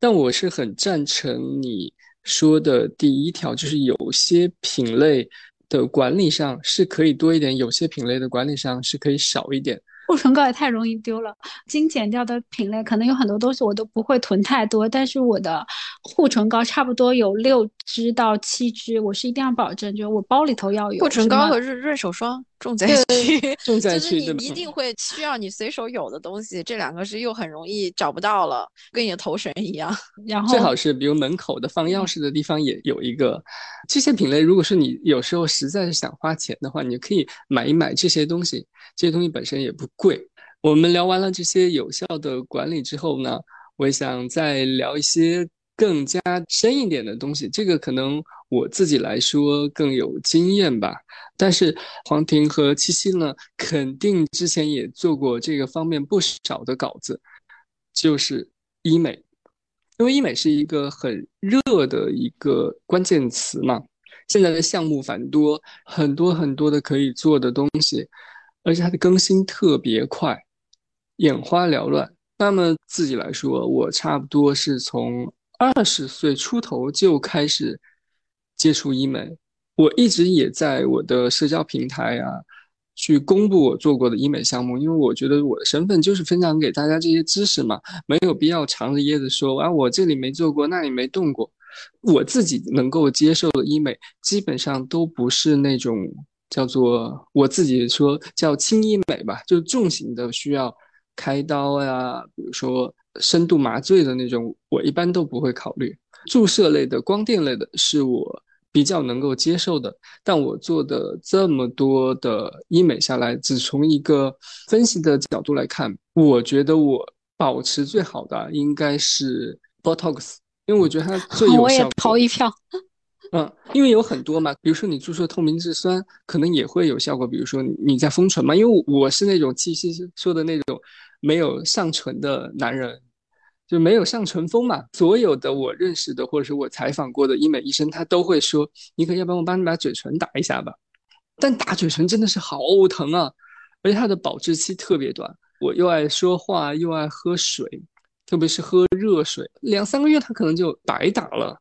但我是很赞成你。说的第一条就是有些品类的管理上是可以多一点，有些品类的管理上是可以少一点。护唇膏也太容易丢了，精简掉的品类可能有很多东西我都不会囤太多，但是我的护唇膏差不多有六支到七支，我是一定要保证，就是我包里头要有护唇膏和润润手霜。重灾区，重灾区，就是你一定会需要你随手有的东西，这两个是又很容易找不到了，跟你的头绳一样。然后最好是比如门口的放钥匙的地方也有一个。这些品类，如果是你有时候实在是想花钱的话，你可以买一买这些东西，这些东西本身也不贵。我们聊完了这些有效的管理之后呢，我也想再聊一些更加深一点的东西，这个可能我自己来说更有经验吧。但是黄婷和七七呢，肯定之前也做过这个方面不少的稿子，就是医美，因为医美是一个很热的一个关键词嘛。现在的项目繁多，很多很多的可以做的东西，而且它的更新特别快。眼花缭乱。那么自己来说，我差不多是从二十岁出头就开始接触医美，我一直也在我的社交平台啊。去公布我做过的医美项目，因为我觉得我的身份就是分享给大家这些知识嘛，没有必要藏着掖着说啊，我这里没做过，那里没动过。我自己能够接受的医美，基本上都不是那种叫做我自己说叫轻医美吧，就重型的需要开刀呀，比如说深度麻醉的那种，我一般都不会考虑。注射类的、光电类的，是我。比较能够接受的，但我做的这么多的医美下来，只从一个分析的角度来看，我觉得我保持最好的应该是 Botox，因为我觉得它最 有效。我也投一票。嗯，因为有很多嘛，比如说你注射透明质酸，可能也会有效果。比如说你在丰唇嘛，因为我是那种气息说的那种没有上唇的男人。就没有上唇峰嘛？所有的我认识的或者是我采访过的医美医生，他都会说：“你可要不要我帮你把嘴唇打一下吧？”但打嘴唇真的是好疼啊，而且它的保质期特别短。我又爱说话，又爱喝水，特别是喝热水，两三个月它可能就白打了。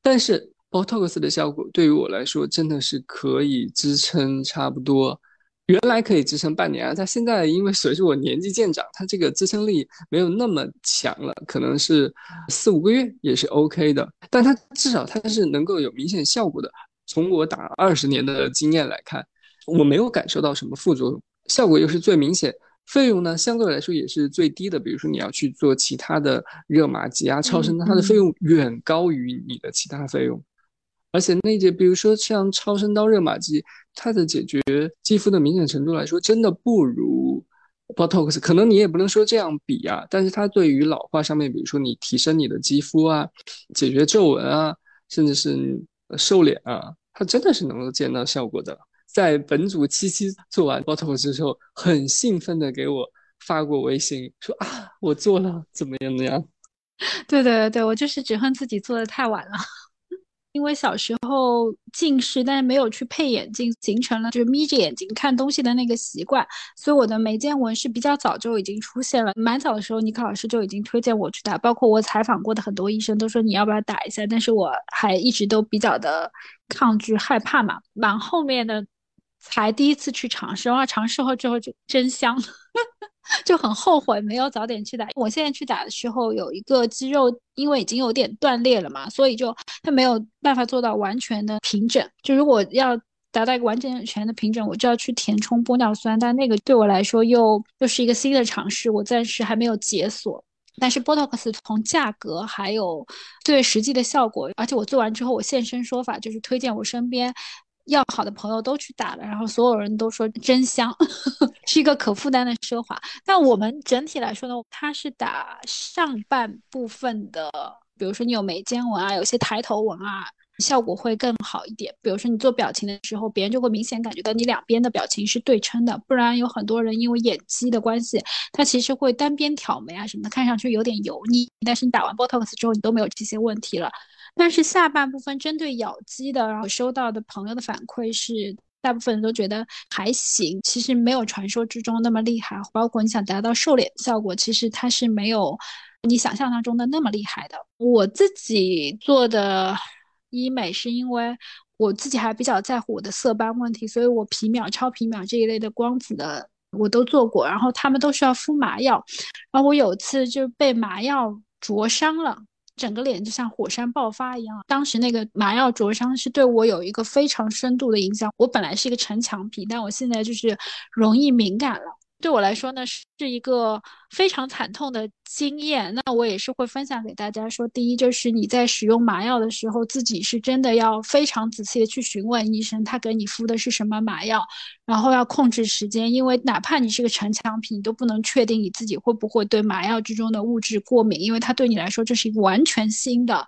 但是 Botox 的效果对于我来说真的是可以支撑差不多。原来可以支撑半年啊，但现在因为随着我年纪渐长，它这个支撑力没有那么强了，可能是四五个月也是 OK 的。但它至少它是能够有明显效果的。从我打二十年的经验来看，我没有感受到什么副作用，效果又是最明显，费用呢相对来说也是最低的。比如说你要去做其他的热玛吉啊、超声，它的费用远高于你的其他费用。而且那些，比如说像超声刀、热玛吉，它的解决肌肤的明显程度来说，真的不如 Botox。可能你也不能说这样比啊，但是它对于老化上面，比如说你提升你的肌肤啊，解决皱纹啊，甚至是瘦脸啊，它真的是能够见到效果的。在本组七七做完 Botox 之后，很兴奋的给我发过微信，说啊，我做了，怎么样？怎么样？对对对对，我就是只恨自己做的太晚了。因为小时候近视，但是没有去配眼镜，形成了就是眯着眼睛看东西的那个习惯，所以我的眉间纹是比较早就已经出现了。蛮早的时候，尼克老师就已经推荐我去打，包括我采访过的很多医生都说你要不要打一下，但是我还一直都比较的抗拒害怕嘛。蛮后面的才第一次去尝试，哇，尝试后之后就真香。就很后悔没有早点去打。我现在去打的时候，有一个肌肉因为已经有点断裂了嘛，所以就它没有办法做到完全的平整。就如果要达到一个完整全的平整，我就要去填充玻尿酸，但那个对我来说又又是一个新的尝试，我暂时还没有解锁。但是 Botox 从价格还有最实际的效果，而且我做完之后，我现身说法就是推荐我身边。要好的朋友都去打了，然后所有人都说真香，是一个可负担的奢华。但我们整体来说呢，它是打上半部分的，比如说你有眉间纹啊，有些抬头纹啊，效果会更好一点。比如说你做表情的时候，别人就会明显感觉到你两边的表情是对称的，不然有很多人因为眼肌的关系，他其实会单边挑眉啊什么的，看上去有点油腻。但是你打完 Botox 之后，你都没有这些问题了。但是下半部分针对咬肌的，然后收到的朋友的反馈是，大部分人都觉得还行，其实没有传说之中那么厉害。包括你想达到瘦脸效果，其实它是没有你想象当中的那么厉害的。我自己做的医美是因为我自己还比较在乎我的色斑问题，所以我皮秒、超皮秒这一类的光子的我都做过，然后他们都需要敷麻药，然后我有次就被麻药灼伤了。整个脸就像火山爆发一样，当时那个麻药灼伤是对我有一个非常深度的影响。我本来是一个城墙皮，但我现在就是容易敏感了。对我来说呢，是一个非常惨痛的经验。那我也是会分享给大家说，第一就是你在使用麻药的时候，自己是真的要非常仔细的去询问医生，他给你敷的是什么麻药，然后要控制时间，因为哪怕你是个城墙皮，你都不能确定你自己会不会对麻药之中的物质过敏，因为它对你来说这是一个完全新的，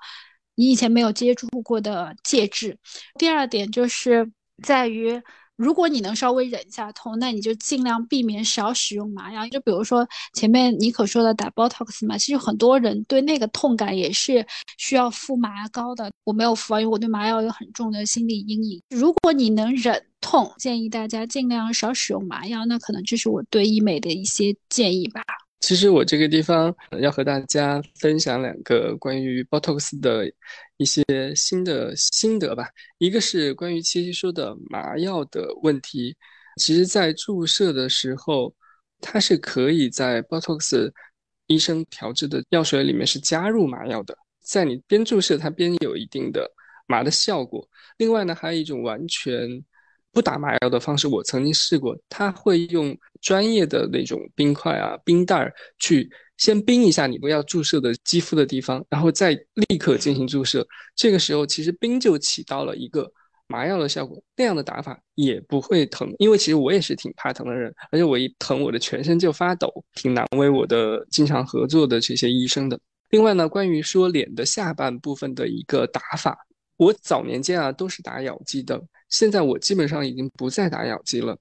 你以前没有接触过的介质。第二点就是在于。如果你能稍微忍一下痛，那你就尽量避免少使用麻药。就比如说前面你可说的打 Botox 嘛，其实很多人对那个痛感也是需要敷麻膏的。我没有敷啊，因为我对麻药有很重的心理阴影。如果你能忍痛，建议大家尽量少使用麻药。那可能这是我对医美的一些建议吧。其实我这个地方要和大家分享两个关于 Botox 的一些新的心得吧。一个是关于七七说的麻药的问题，其实，在注射的时候，它是可以在 Botox 医生调制的药水里面是加入麻药的，在你边注射它边有一定的麻的效果。另外呢，还有一种完全。不打麻药的方式，我曾经试过。他会用专业的那种冰块啊、冰袋儿去先冰一下你不要注射的肌肤的地方，然后再立刻进行注射。这个时候，其实冰就起到了一个麻药的效果。那样的打法也不会疼，因为其实我也是挺怕疼的人，而且我一疼我的全身就发抖，挺难为我的经常合作的这些医生的。另外呢，关于说脸的下半部分的一个打法，我早年间啊都是打咬肌的。现在我基本上已经不再打咬肌了，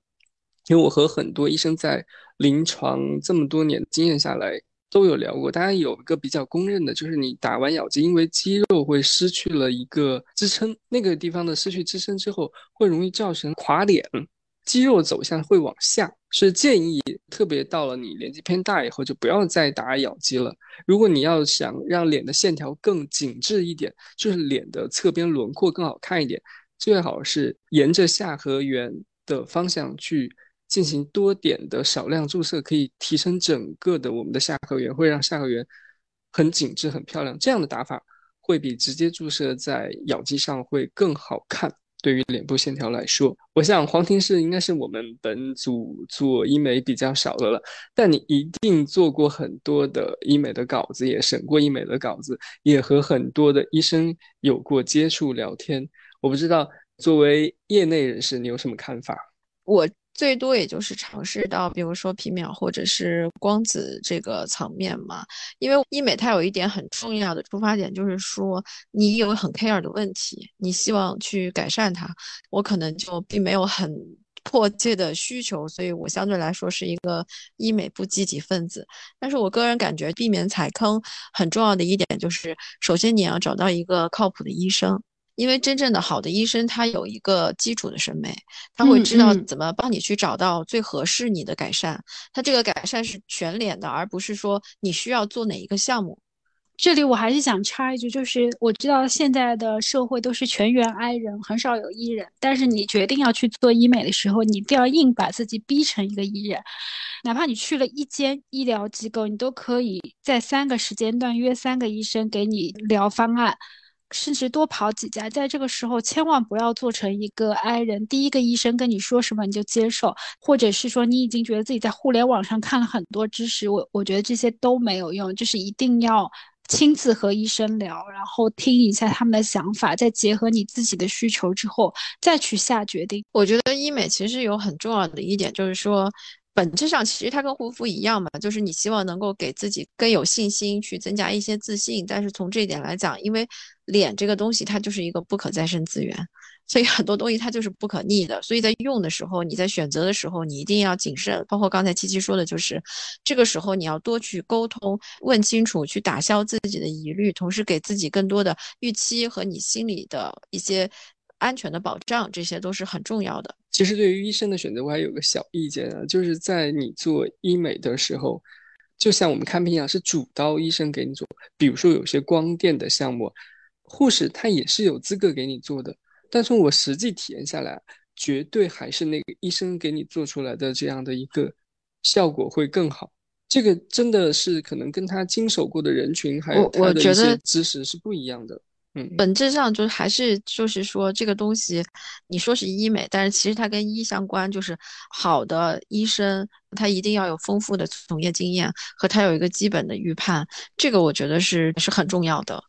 因为我和很多医生在临床这么多年经验下来都有聊过，大家有一个比较公认的，就是你打完咬肌，因为肌肉会失去了一个支撑，那个地方的失去支撑之后，会容易造成垮脸，肌肉走向会往下，是建议特别到了你年纪偏大以后就不要再打咬肌了。如果你要想让脸的线条更紧致一点，就是脸的侧边轮廓更好看一点。最好是沿着下颌缘的方向去进行多点的少量注射，可以提升整个的我们的下颌缘，会让下颌缘很紧致、很漂亮。这样的打法会比直接注射在咬肌上会更好看。对于脸部线条来说，我想黄庭是应该是我们本组做医美比较少的了，但你一定做过很多的医美的稿子，也审过医美的稿子，也和很多的医生有过接触聊天。我不知道，作为业内人士，你有什么看法？我最多也就是尝试到，比如说皮秒或者是光子这个层面嘛。因为医美它有一点很重要的出发点，就是说你有很 care 的问题，你希望去改善它。我可能就并没有很迫切的需求，所以我相对来说是一个医美不积极分子。但是我个人感觉，避免踩坑很重要的一点就是，首先你要找到一个靠谱的医生。因为真正的好的医生，他有一个基础的审美，他会知道怎么帮你去找到最合适你的改善。他这个改善是全脸的，而不是说你需要做哪一个项目。这里我还是想插一句，就是我知道现在的社会都是全员 I 人，很少有 E 人。但是你决定要去做医美的时候，你一定要硬把自己逼成一个 E 人，哪怕你去了一间医疗机构，你都可以在三个时间段约三个医生给你聊方案。甚至多跑几家，在这个时候千万不要做成一个 I 人。第一个医生跟你说什么你就接受，或者是说你已经觉得自己在互联网上看了很多知识，我我觉得这些都没有用，就是一定要亲自和医生聊，然后听一下他们的想法，再结合你自己的需求之后再去下决定。我觉得医美其实有很重要的一点，就是说。本质上其实它跟护肤一样嘛，就是你希望能够给自己更有信心，去增加一些自信。但是从这一点来讲，因为脸这个东西它就是一个不可再生资源，所以很多东西它就是不可逆的。所以在用的时候，你在选择的时候，你一定要谨慎。包括刚才七七说的，就是这个时候你要多去沟通，问清楚，去打消自己的疑虑，同时给自己更多的预期和你心里的一些。安全的保障，这些都是很重要的。其实对于医生的选择，我还有个小意见啊，就是在你做医美的时候，就像我们看病一样，是主刀医生给你做。比如说有些光电的项目，护士他也是有资格给你做的。但从我实际体验下来，绝对还是那个医生给你做出来的这样的一个效果会更好。这个真的是可能跟他经手过的人群还有他的一些知识是不一样的。本质上就是还是就是说这个东西，你说是医美，但是其实它跟医相关，就是好的医生他一定要有丰富的从业经验和他有一个基本的预判，这个我觉得是是很重要的。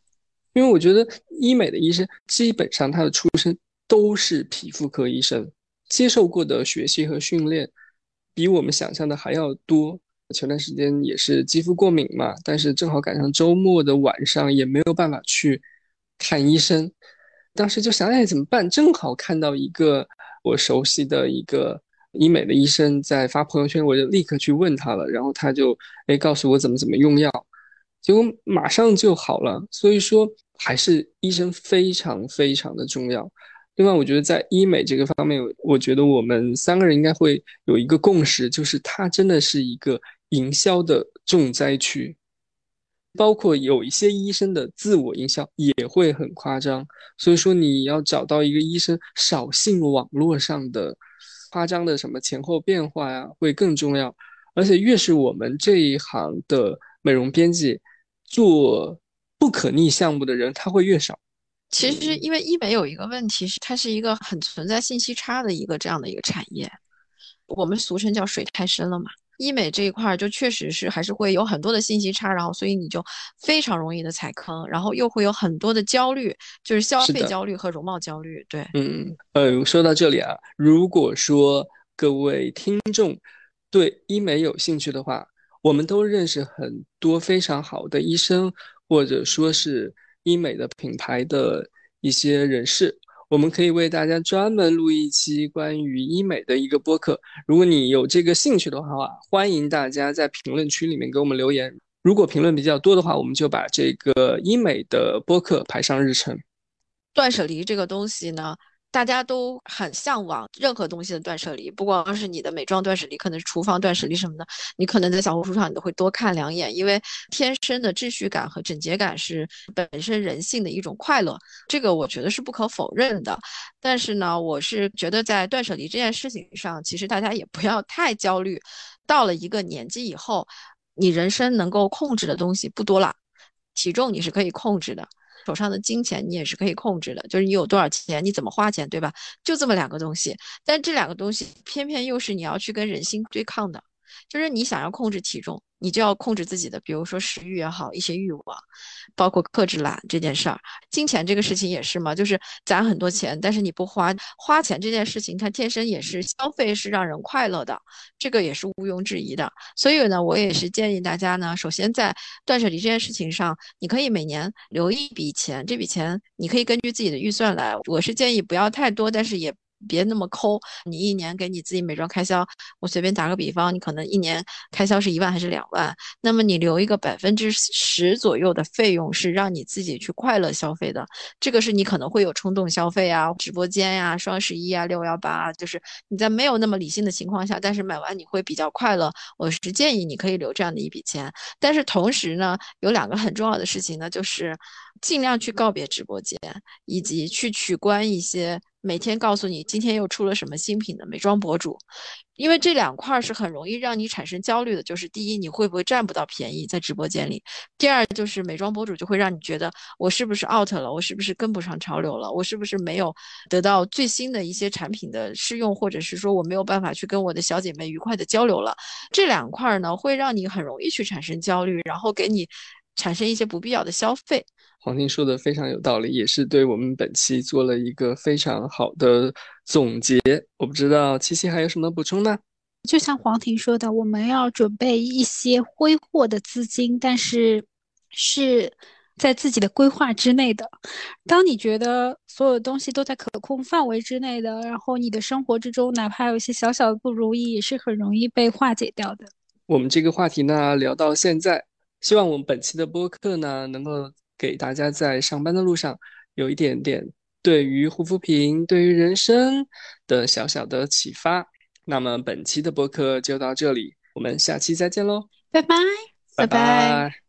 因为我觉得医美的医生基本上他的出身都是皮肤科医生，接受过的学习和训练比我们想象的还要多。前段时间也是肌肤过敏嘛，但是正好赶上周末的晚上，也没有办法去。看医生，当时就想，哎，怎么办？正好看到一个我熟悉的一个医美的医生在发朋友圈，我就立刻去问他了，然后他就哎告诉我怎么怎么用药，结果马上就好了。所以说，还是医生非常非常的重要。另外，我觉得在医美这个方面，我觉得我们三个人应该会有一个共识，就是它真的是一个营销的重灾区，包括有一些医生的自我营销也会很夸张。所以说，你要找到一个医生少信网络上的夸张的什么前后变化呀，会更重要。而且，越是我们这一行的美容编辑做不可逆项目的人，他会越少。其实，因为医美有一个问题是，它是一个很存在信息差的一个这样的一个产业，我们俗称叫水太深了嘛。医美这一块就确实是还是会有很多的信息差，然后所以你就非常容易的踩坑，然后又会有很多的焦虑，就是消费焦虑和容貌焦虑。对，嗯，呃，说到这里啊，如果说各位听众对医美有兴趣的话，我们都认识很多非常好的医生，或者说是。医美的品牌的一些人士，我们可以为大家专门录一期关于医美的一个播客。如果你有这个兴趣的话，欢迎大家在评论区里面给我们留言。如果评论比较多的话，我们就把这个医美的播客排上日程。断舍离这个东西呢？大家都很向往任何东西的断舍离，不光是你的美妆断舍离，可能是厨房断舍离什么的。你可能在小红书上你都会多看两眼，因为天生的秩序感和整洁感是本身人性的一种快乐，这个我觉得是不可否认的。但是呢，我是觉得在断舍离这件事情上，其实大家也不要太焦虑。到了一个年纪以后，你人生能够控制的东西不多了，体重你是可以控制的。手上的金钱你也是可以控制的，就是你有多少钱，你怎么花钱，对吧？就这么两个东西，但这两个东西偏偏又是你要去跟人心对抗的。就是你想要控制体重，你就要控制自己的，比如说食欲也好，一些欲望，包括克制懒这件事儿。金钱这个事情也是嘛，就是攒很多钱，但是你不花，花钱这件事情它天生也是消费是让人快乐的，这个也是毋庸置疑的。所以呢，我也是建议大家呢，首先在断舍离这件事情上，你可以每年留一笔钱，这笔钱你可以根据自己的预算来。我是建议不要太多，但是也。别那么抠，你一年给你自己美妆开销，我随便打个比方，你可能一年开销是一万还是两万，那么你留一个百分之十左右的费用是让你自己去快乐消费的，这个是你可能会有冲动消费啊，直播间呀，双十一啊，六幺八，就是你在没有那么理性的情况下，但是买完你会比较快乐，我是建议你可以留这样的一笔钱，但是同时呢，有两个很重要的事情呢，就是尽量去告别直播间，以及去取关一些。每天告诉你今天又出了什么新品的美妆博主，因为这两块儿是很容易让你产生焦虑的。就是第一，你会不会占不到便宜在直播间里；第二，就是美妆博主就会让你觉得我是不是 out 了，我是不是跟不上潮流了，我是不是没有得到最新的一些产品的试用，或者是说我没有办法去跟我的小姐妹愉快的交流了。这两块儿呢，会让你很容易去产生焦虑，然后给你产生一些不必要的消费。黄婷说的非常有道理，也是对我们本期做了一个非常好的总结。我不知道七七还有什么补充呢？就像黄婷说的，我们要准备一些挥霍的资金，但是是在自己的规划之内的。当你觉得所有东西都在可控范围之内的，然后你的生活之中哪怕有一些小小的不如意，也是很容易被化解掉的。我们这个话题呢聊到现在，希望我们本期的播客呢能够。给大家在上班的路上有一点点对于护肤品、对于人生的小小的启发。那么本期的播客就到这里，我们下期再见喽，拜拜，拜拜。